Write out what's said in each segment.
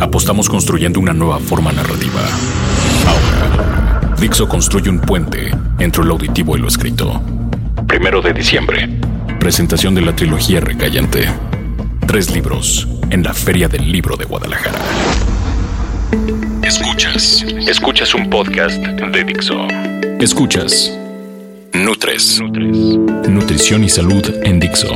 apostamos construyendo una nueva forma narrativa. Ahora, Dixo construye un puente entre lo auditivo y lo escrito. Primero de diciembre, presentación de la trilogía Recayente. Tres libros en la Feria del Libro de Guadalajara. Escuchas, escuchas un podcast de Dixo. Escuchas Nutres, Nutrición y Salud en Dixo.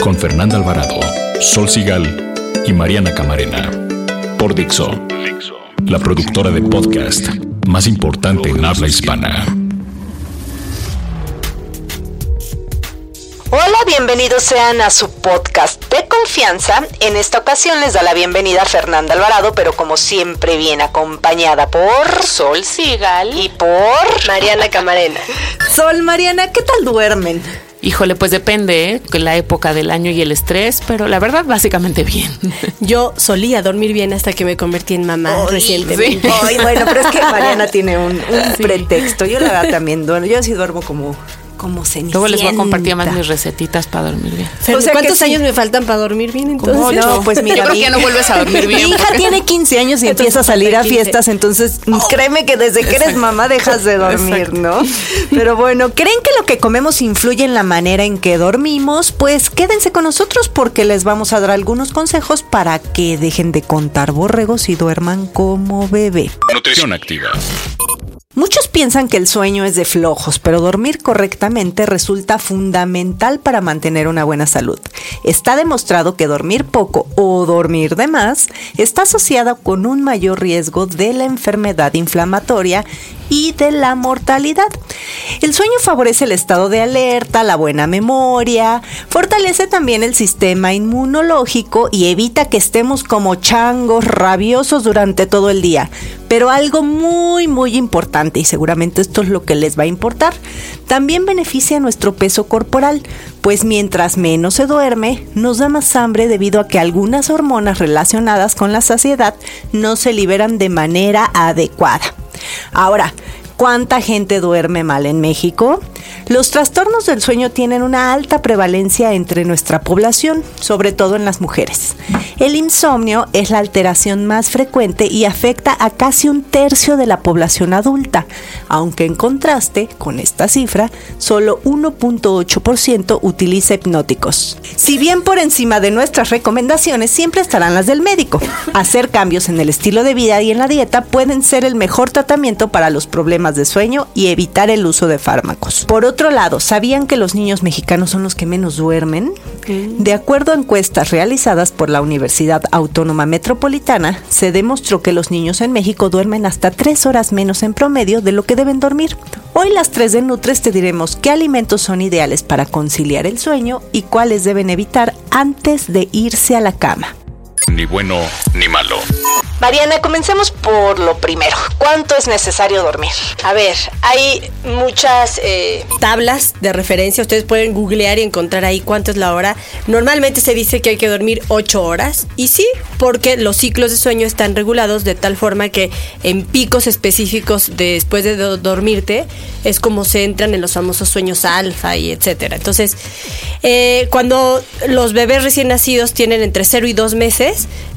Con Fernanda Alvarado, Sol Sigal y Mariana Camarena. Por Dixo, la productora de podcast más importante en habla hispana. Hola, bienvenidos sean a su podcast de confianza. En esta ocasión les da la bienvenida Fernanda Alvarado, pero como siempre bien acompañada por Sol Sigal y por Mariana Camarena. Sol, Mariana, ¿qué tal duermen? Híjole, pues depende, ¿eh? la época del año y el estrés, pero la verdad, básicamente bien. Yo solía dormir bien hasta que me convertí en mamá recientemente. Ay, bueno, pero es que Mariana tiene un, un pretexto. Yo la verdad también duermo. Yo sí duermo como como cenicienta. Luego les voy a compartir más mis recetitas para dormir bien. o sea, ¿Cuántos años me faltan para dormir bien entonces? No, pues mira, Yo creo que ya no vuelves a dormir bien. Mi hija porque- tiene 15 años y empieza a salir a fiestas, entonces créeme que desde que eres mamá dejas de dormir, ¿no? Pero bueno, ¿creen que lo que comemos influye en la manera en que dormimos? Pues quédense con nosotros porque les vamos a dar algunos consejos para que dejen de contar borregos y duerman como bebé. Nutrición activa. Muchos piensan que el sueño es de flojos, pero dormir correctamente resulta fundamental para mantener una buena salud. Está demostrado que dormir poco o dormir de más está asociada con un mayor riesgo de la enfermedad inflamatoria y de la mortalidad. El sueño favorece el estado de alerta, la buena memoria, fortalece también el sistema inmunológico y evita que estemos como changos rabiosos durante todo el día. Pero algo muy, muy importante, y seguramente esto es lo que les va a importar, también beneficia nuestro peso corporal, pues mientras menos se duerme, nos da más hambre debido a que algunas hormonas relacionadas con la saciedad no se liberan de manera adecuada. Ahora, ¿cuánta gente duerme mal en México? Los trastornos del sueño tienen una alta prevalencia entre nuestra población, sobre todo en las mujeres. El insomnio es la alteración más frecuente y afecta a casi un tercio de la población adulta, aunque en contraste con esta cifra, solo 1.8% utiliza hipnóticos. Si bien por encima de nuestras recomendaciones siempre estarán las del médico, hacer cambios en el estilo de vida y en la dieta pueden ser el mejor tratamiento para los problemas de sueño y evitar el uso de fármacos. Por otro lado, ¿sabían que los niños mexicanos son los que menos duermen? De acuerdo a encuestas realizadas por la Universidad Autónoma Metropolitana, se demostró que los niños en México duermen hasta tres horas menos en promedio de lo que deben dormir. Hoy las tres de Nutres te diremos qué alimentos son ideales para conciliar el sueño y cuáles deben evitar antes de irse a la cama. Ni bueno ni malo. Mariana, comencemos por lo primero. ¿Cuánto es necesario dormir? A ver, hay muchas eh, Tablas de referencia, ustedes pueden googlear y encontrar ahí cuánto es la hora. Normalmente se dice que hay que dormir 8 horas. Y sí, porque los ciclos de sueño están regulados de tal forma que en picos específicos después de do- dormirte es como se entran en los famosos sueños alfa y etcétera. Entonces, eh, cuando los bebés recién nacidos tienen entre 0 y 2 meses,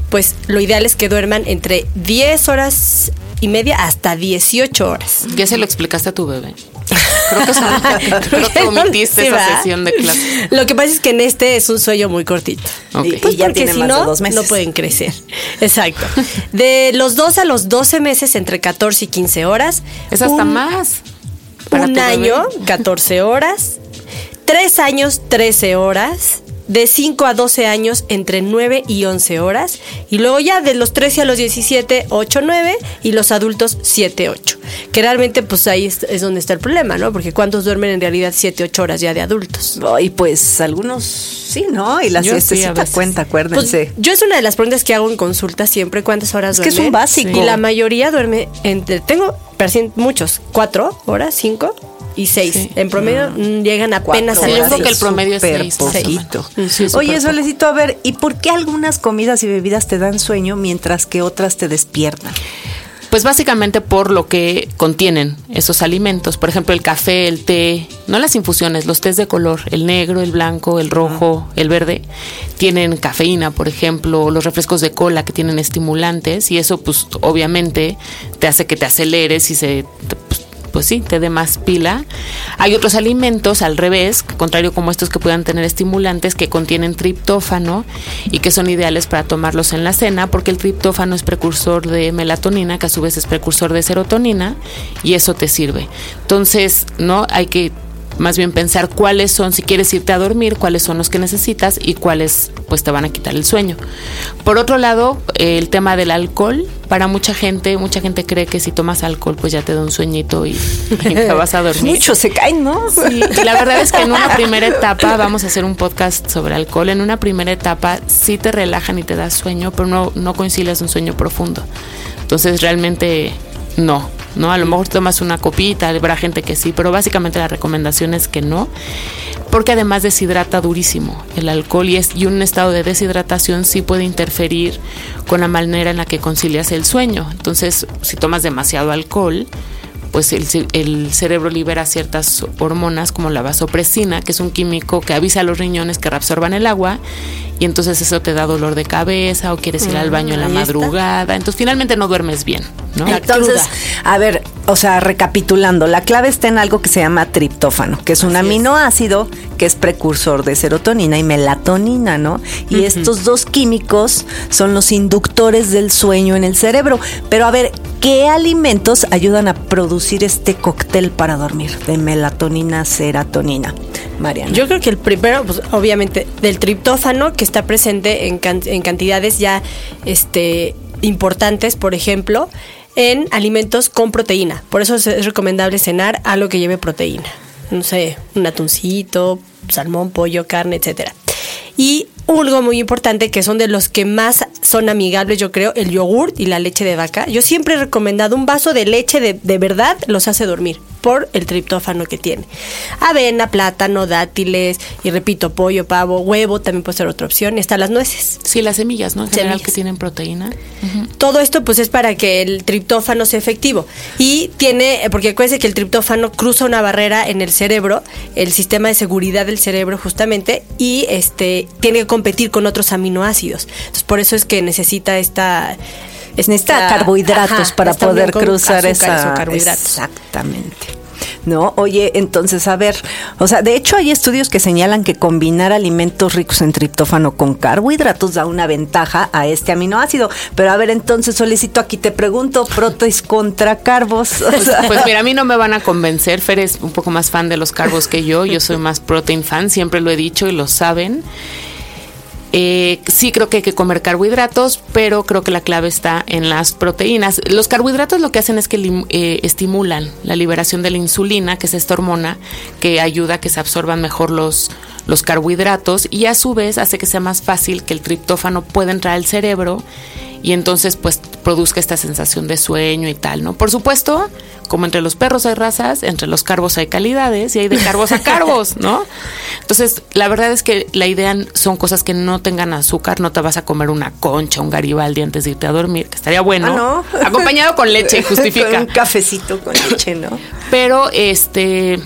pues lo ideal es que duerman entre 10 horas y media hasta 18 horas. ¿Ya se lo explicaste a tu bebé? Creo que, son- creo que omitiste Sí, esa sesión de clase. Lo que pasa es que en este es un sueño muy cortito. Ok. Y- Pues y ya porque tiene si más no, de dos meses. no pueden crecer. Exacto. De los 2 a los 12 meses, entre 14 y 15 horas. Es hasta Un- más. para Un año, 14 horas. Tres años, 13 horas. De 5 a 12 años, entre 9 y 11 horas. Y luego ya de los 13 a los 17, 8, 9. Y los adultos, 7, 8. Que realmente, pues ahí es, es donde está el problema, ¿no? Porque ¿cuántos duermen en realidad 7, 8 horas ya de adultos? Y pues algunos sí, ¿no? Y la sí, siestecita veces. cuenta, Pues, acuérdense. yo es una de las preguntas que hago en consulta siempre, ¿cuántas horas Es que es duerme? un básico. Y la mayoría duerme entre, tengo muchos, cuatro horas, cinco y seis. Sí. En promedio mm, llegan apenas Cuatro a Sí, yo las creo que el promedio es menos. Sí, súper Oye, poco. Solecito, a ver, ¿y por qué algunas comidas y bebidas te dan sueño mientras que otras te despiertan? Pues básicamente por lo que contienen esos alimentos. Por ejemplo, el café, el té, no las infusiones, los tés de color, el negro, el blanco, el rojo, el verde, tienen cafeína, por ejemplo, los refrescos de cola que tienen estimulantes y eso pues obviamente te hace que te aceleres y se pues, pues sí, te dé más pila. Hay otros alimentos al revés, contrario como estos que puedan tener estimulantes que contienen triptófano y que son ideales para tomarlos en la cena porque el triptófano es precursor de melatonina, que a su vez es precursor de serotonina y eso te sirve. Entonces, no hay que más bien pensar cuáles son, si quieres irte a dormir, cuáles son los que necesitas y cuáles pues te van a quitar el sueño. Por otro lado, el tema del alcohol, para mucha gente, mucha gente cree que si tomas alcohol pues ya te da un sueñito y, y te vas a dormir. Muchos se caen, ¿no? Sí, y la verdad es que en una primera etapa, vamos a hacer un podcast sobre alcohol, en una primera etapa sí te relajan y te das sueño, pero no, no concilias un sueño profundo. Entonces realmente no, ¿no? A lo mejor tomas una copita, habrá gente que sí, pero básicamente la recomendación es que no, porque además deshidrata durísimo el alcohol y, es, y un estado de deshidratación sí puede interferir con la manera en la que concilias el sueño. Entonces, si tomas demasiado alcohol, pues el, ce- el cerebro libera ciertas hormonas como la vasopresina, que es un químico que avisa a los riñones que reabsorban el agua y entonces eso te da dolor de cabeza o quieres ir al baño en la está. madrugada, entonces finalmente no duermes bien, ¿no? Entonces, a ver, o sea, recapitulando, la clave está en algo que se llama triptófano, que es un Así es. aminoácido que es precursor de serotonina y melatonina, ¿no? Y estos dos químicos son los inductores del sueño en el cerebro. Pero a ver, ¿qué alimentos ayudan a producir este cóctel para dormir de melatonina, serotonina? Mariana. Yo creo que el primero, pues, obviamente, del triptófano que está presente en, can- en cantidades ya este, importantes, por ejemplo, en alimentos con proteína. Por eso es, es recomendable cenar algo que lleve proteína. No sé, un atuncito, salmón, pollo, carne, etcétera. Y algo muy importante que son de los que más son amigables, yo creo, el yogurt y la leche de vaca. Yo siempre he recomendado un vaso de leche de, de verdad, los hace dormir por el triptófano que tiene. Avena, plátano, dátiles y repito, pollo, pavo, huevo también puede ser otra opción. Y están las nueces. Sí, las semillas, ¿no? En general Semillas. que tienen proteína. Todo esto pues es para que el triptófano sea efectivo. Y tiene, eh, porque acuérdense que el triptófano cruza una barrera en el cerebro, el sistema de seguridad del cerebro justamente, y este tiene que competir con otros aminoácidos. Entonces por eso es que necesita esta... Necesita esta- carbohidratos ajá, para poder cruzar esa. Exactamente. No, oye, entonces, a ver, o sea, de hecho hay estudios que señalan que combinar alimentos ricos en triptófano con carbohidratos da una ventaja a este aminoácido. Pero a ver, entonces, solicito aquí te pregunto, proteis contra carbos. O sea, Pues mira, a mí no me van a convencer. Fer es un poco más fan de los carbos que yo. Yo soy más protein fan, siempre lo he dicho y lo saben. Eh, sí creo que hay que comer carbohidratos, pero creo que la clave está en las proteínas. Los carbohidratos lo que hacen es que eh, estimulan la liberación de la insulina, que es esta hormona que ayuda a que se absorban mejor los, los carbohidratos y a su vez hace que sea más fácil que el triptófano pueda entrar al cerebro y entonces pues produzca esta sensación de sueño y tal, ¿no? Por supuesto, como entre los perros hay razas, entre los carbos hay calidades y hay de carbos a carbos, ¿no? Entonces, la verdad es que la idea son cosas que no tengan azúcar, no te vas a comer una concha, un garibaldi antes de irte a dormir, que estaría bueno, Ah, ¿no? acompañado con leche, justifica. Con un cafecito con leche, ¿no? Pero este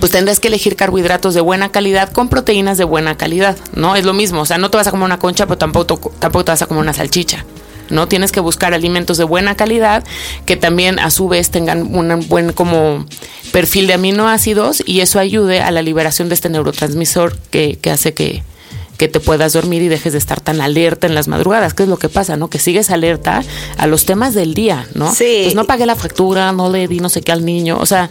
pues tendrás que elegir carbohidratos de buena calidad con proteínas de buena calidad, ¿no? Es lo mismo, o sea, no te vas a comer una concha, pero tampoco, tampoco te vas a comer una salchicha. ¿no? Tienes que buscar alimentos de buena calidad que también a su vez tengan un buen como perfil de aminoácidos y eso ayude a la liberación de este neurotransmisor que, que hace que, que te puedas dormir y dejes de estar tan alerta en las madrugadas, que es lo que pasa, ¿no? Que sigues alerta a los temas del día, ¿no? Sí. Pues no pagué la factura, no le di no sé qué al niño, o sea,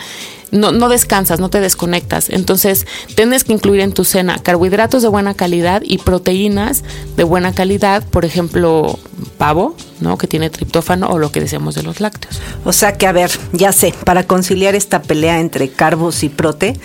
no, no descansas, no te desconectas. Entonces, tienes que incluir en tu cena carbohidratos de buena calidad y proteínas de buena calidad, por ejemplo, pavo, ¿no? Que tiene triptófano o lo que decíamos de los lácteos. O sea que, a ver, ya sé, para conciliar esta pelea entre carbos y prote,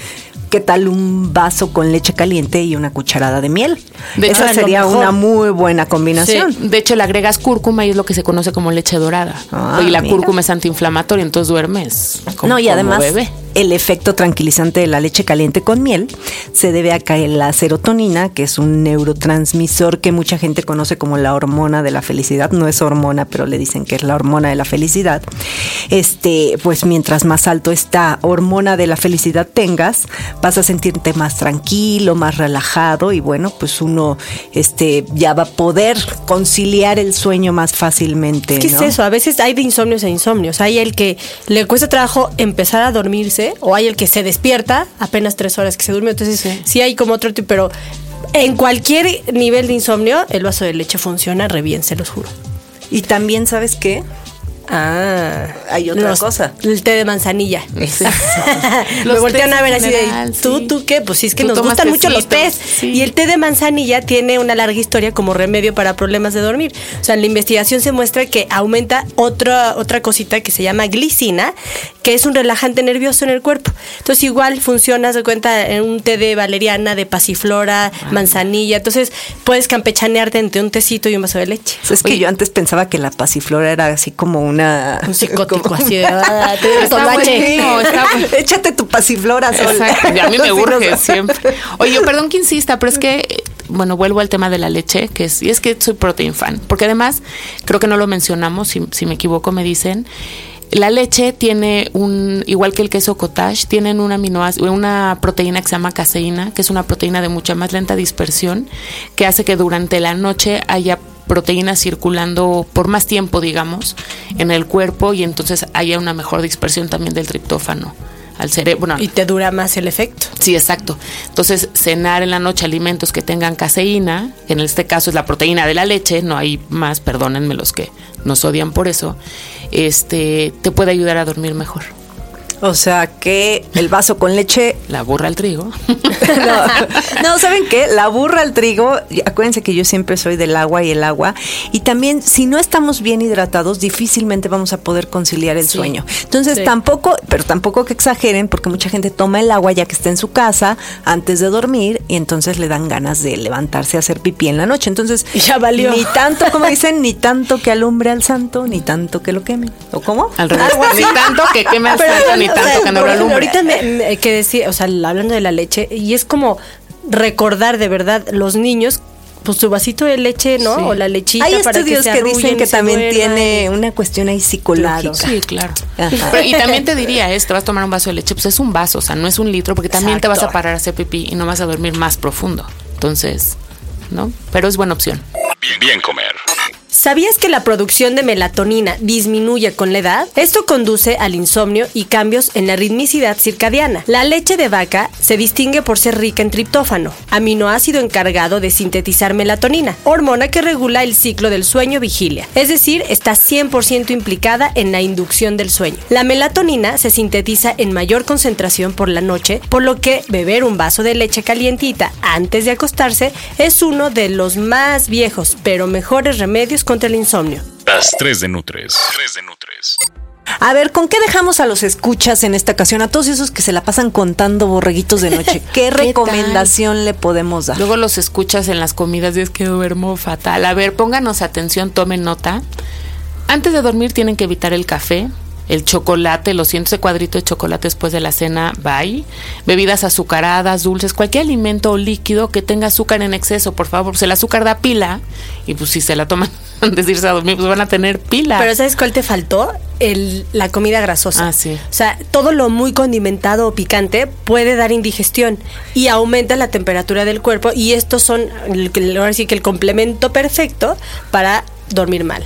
¿qué tal un vaso con leche caliente y una cucharada de miel? De hecho, Esa es lo sería una muy buena combinación. De hecho, le agregas cúrcuma y es lo que se conoce como leche dorada. Ah, y la mira. cúrcuma es antiinflamatoria, entonces duermes como, no, y como además bebé. El efecto tranquilizante de la leche caliente con miel se debe a que la serotonina, que es un neurotransmisor que mucha gente conoce como la hormona de la felicidad, no es hormona, pero le dicen que es la hormona de la felicidad. Este, pues mientras más alto esta hormona de la felicidad tengas, vas a sentirte más tranquilo, más relajado y bueno, pues uno este ya va a poder conciliar el sueño más fácilmente, ¿Qué ¿no? es eso? A veces hay de insomnios a insomnios. Hay el que le cuesta trabajo empezar a dormirse o hay el que se despierta apenas tres horas que se durmió. Entonces, sí, hay como otro tipo, pero en cualquier nivel de insomnio, el vaso de leche funciona re bien, se los juro. Y también, ¿sabes qué? Ah, Hay otra los- cosa. El té de manzanilla. Sí. Me voltean a ver así de, ¿tú, sí. tú qué? Pues sí, es que Tú nos gustan mucho los tés. sí. Y el té de manzanilla tiene una larga historia como remedio para problemas de dormir. O sea, en la investigación se muestra que aumenta otra, otra cosita que se llama glicina, que es un relajante nervioso en el cuerpo. Entonces, igual funciona, se cuenta, en un té de valeriana, de pasiflora, Ah. manzanilla. Entonces, puedes campechanearte entre un tecito y un vaso de leche. Es que yo antes pensaba que la pasiflora era así como una... Un psicótico como- así de, ah, Está buenísimo. Échate tu pasiflora, Sol. Exacto, y a mí me urge siempre. Oye, perdón que insista, pero es que, bueno, vuelvo al tema de la leche, que es, y es que soy protein fan, porque además, creo que no lo mencionamos, si, si me equivoco me dicen, la leche tiene un, igual que el queso cottage, tienen una aminoácido, una proteína que se llama caseína, que es una proteína de mucha más lenta dispersión, que hace que durante la noche haya proteínas circulando por más tiempo, digamos, en el cuerpo y entonces haya una mejor dispersión también del triptófano al cerebro. Bueno, Y te dura más el efecto. Sí, exacto. Entonces, cenar en la noche alimentos que tengan caseína, que en este caso es la proteína de la leche, no hay más, perdónenme los que nos odian por eso, este, te puede ayudar a dormir mejor. O sea que el vaso con leche La burra al trigo. no, no, ¿saben qué? La burra al trigo, acuérdense que yo siempre soy del agua y el agua. Y también, si no estamos bien hidratados, difícilmente vamos a poder conciliar el Sí. sueño. Entonces, Sí. tampoco, pero tampoco que exageren, porque mucha gente toma el agua ya que está en su casa antes de dormir y entonces le dan ganas de levantarse a hacer pipí en la noche. Entonces, ya valió. Ni tanto, como dicen, ni tanto que alumbre al santo, ni tanto que lo queme. ¿O cómo? Al revés. Ni tanto que queme al santo, ni o tanto sea, que lo ejemplo, alumbre. Ahorita me, me- que decía, o sea, hablando de la leche, y es como recordar de verdad los niños, pues su vasito de leche, ¿no? Sí. O la lechita Hay para estudios que, que, se dicen arrullen que y se también duerman. tiene una cuestión ahí psicológica. Claro. Sí, claro. Pero- y también te diría, es, te vas a tomar un vaso de leche, pues es un vaso, o sea, no es un litro, porque también te vas a Exacto. parar a hacer pipí y no vas a dormir más profundo. Entonces, ¿no? Pero es buena opción. Bien, bien comer. ¿Sabías que la producción de melatonina disminuye con la edad? Esto conduce al insomnio y cambios en la ritmicidad circadiana. La leche de vaca se distingue por ser rica en triptófano, aminoácido encargado de sintetizar melatonina, hormona que regula el ciclo del sueño-vigilia. Es decir, está 100% implicada en la inducción del sueño. La melatonina se sintetiza en mayor concentración por la noche, por lo que beber un vaso de leche calientita antes de acostarse es uno de los más viejos pero mejores remedios contra el insomnio. Las 3 de Nutres. 3 de Nutres. A ver, ¿con qué dejamos a los escuchas en esta ocasión? A todos esos que se la pasan contando borreguitos de noche. ¿Qué, recomendación le podemos dar? Luego los escuchas en las comidas y es que duermo fatal. A ver, pónganos atención, tomen nota. Antes de dormir tienen que evitar el café, el chocolate, lo siento, ese cuadrito de chocolate después de la cena, bye. Bebidas azucaradas, dulces, cualquier alimento o líquido que tenga azúcar en exceso, por favor. Pues el azúcar da pila y pues si se la toman antes de irse a dormir, pues van a tener pila. Pero ¿sabes cuál te faltó? El, la comida grasosa. Ah, sí. O sea, todo lo muy condimentado o picante puede dar indigestión y aumenta la temperatura del cuerpo y estos son, ahora sí que el complemento perfecto para dormir mal.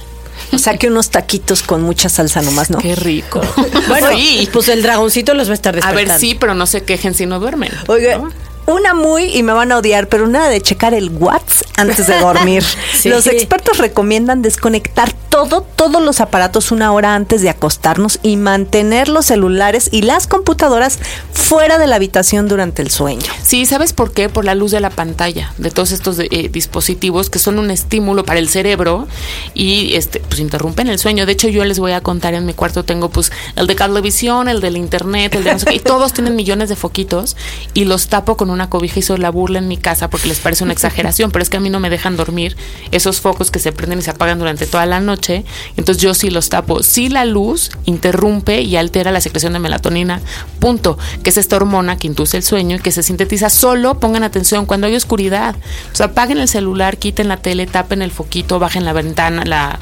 O sea, que unos taquitos con mucha salsa nomás, ¿no? Qué rico. Bueno, sí. pues el dragoncito los va a estar A despertando. ver, sí, pero no se quejen si no duermen. Oiga, ¿no? Una muy, y me van a odiar, pero nada de checar el WhatsApp antes de dormir. Sí. Los expertos recomiendan desconectar todo, todos los aparatos una hora antes de acostarnos y mantener los celulares y las computadoras fuera de la habitación durante el sueño. Sí, ¿sabes por qué? Por la luz de la pantalla, de todos estos eh, dispositivos que son un estímulo para el cerebro y este pues interrumpen el sueño. De hecho, yo les voy a contar en mi cuarto tengo pues el de cablevisión, el del internet, el de no sé qué, y todos tienen millones de foquitos y los tapo con una cobija y la burla en mi casa porque les parece una exageración, pero es que a mí no me dejan dormir esos focos que se prenden y se apagan durante toda la noche. Entonces yo sí los tapo. Sí la luz interrumpe y altera la secreción de melatonina, punto, que es esta hormona que induce el sueño y que se sintetiza solo, pongan atención, cuando hay oscuridad. O sea, apaguen el celular, quiten la tele, tapen el foquito, bajen la ventana, la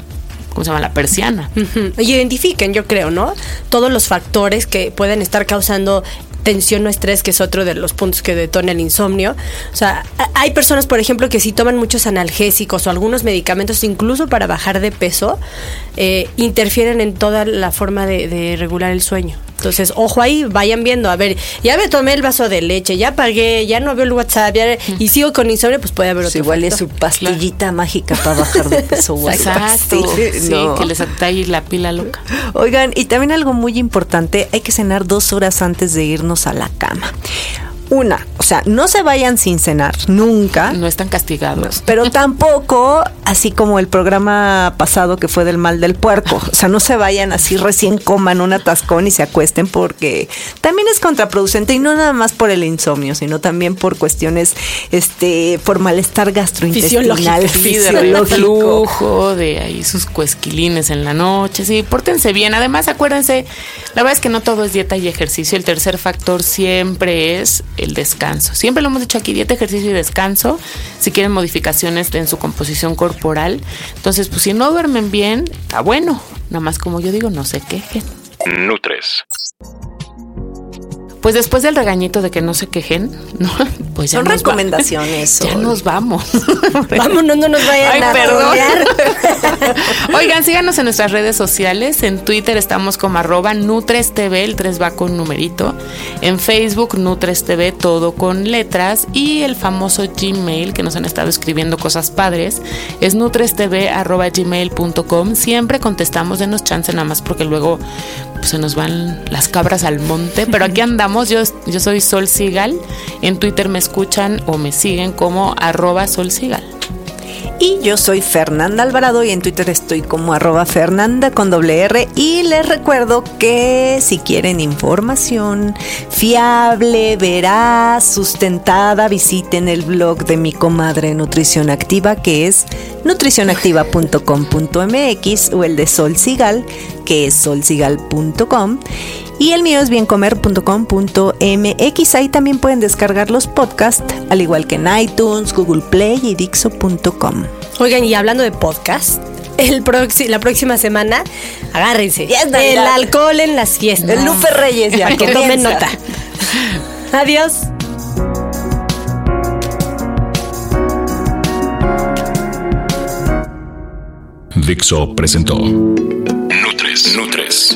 ¿cómo se llama? La persiana. Y identifiquen, yo creo, ¿no? Todos los factores que pueden estar causando tensión o estrés, que es otro de los puntos que detona el insomnio. O sea, hay personas, por ejemplo, que si toman muchos analgésicos o algunos medicamentos, incluso para bajar de peso, eh, interfieren en toda la forma de, de regular el sueño. Entonces, ojo ahí, vayan viendo, a ver, ya me tomé el vaso de leche, ya pagué, ya no veo el WhatsApp, ya- y sigo con insomnio, pues puede haber otro igual es su pastillita mágica para bajar de peso. Exacto. Sí, No. que les atalle la pila loca. Oigan, y también algo muy importante, hay que cenar dos horas antes de irnos a la cama. Una, o sea, no se vayan sin cenar, nunca. No están castigados. Pero tampoco, así como el programa pasado que fue del mal del puerco. O sea, no se vayan así recién coman un atascón y se acuesten porque también es contraproducente y no nada más por el insomnio, sino también por cuestiones, este, por malestar gastrointestinal, Sí, de fisiológico. de ahí sus cuesquilines en la noche. Sí, pórtense bien. Además, acuérdense, la verdad es que no todo es dieta y ejercicio. El tercer factor siempre es el descanso. Siempre lo hemos dicho aquí, dieta, ejercicio y descanso. Si quieren modificaciones en su composición corporal. Entonces, pues si no duermen bien, está bueno. Nada más como yo digo, no se quejen. Nutres. Pues después del regañito de que no se quejen, ¿no? Pues ya Son nos va- recomendaciones. Ya nos vamos. Vámonos, no nos vayan Ay, a perdón. Oigan, síganos en nuestras redes sociales. En Twitter estamos como arroba Nutres TV, el 3 va con numerito. En Facebook, Nutres TV, todo con letras. Y el famoso Gmail, que nos han estado escribiendo cosas padres, es nutrestv arroba gmail.com. Siempre contestamos, denos chance nada más porque luego se nos van las cabras al monte. Pero aquí andamos. Yo, yo soy Sol Sigal. En Twitter me escuchan o me siguen como arroba Sol Sigal. Y yo soy Fernanda Alvarado y en Twitter estoy como arroba Fernanda con doble R. Y les recuerdo que si quieren información fiable, veraz, sustentada, visiten el blog de mi comadre Nutrición Activa que es nutricionactiva.com.mx o el de Sol Sigal que es solsigal.com. Y el mío es biencomer.com.mx. Ahí también pueden descargar los podcasts, al igual que en iTunes, Google Play y Dixo.com. Oigan, y hablando de podcast, el proxi- la próxima semana, agárrense. Ya el alcohol en las fiestas. El Lupe Reyes ya Para que tomen nota. Adiós. Dixo presentó Nutres. Nutres.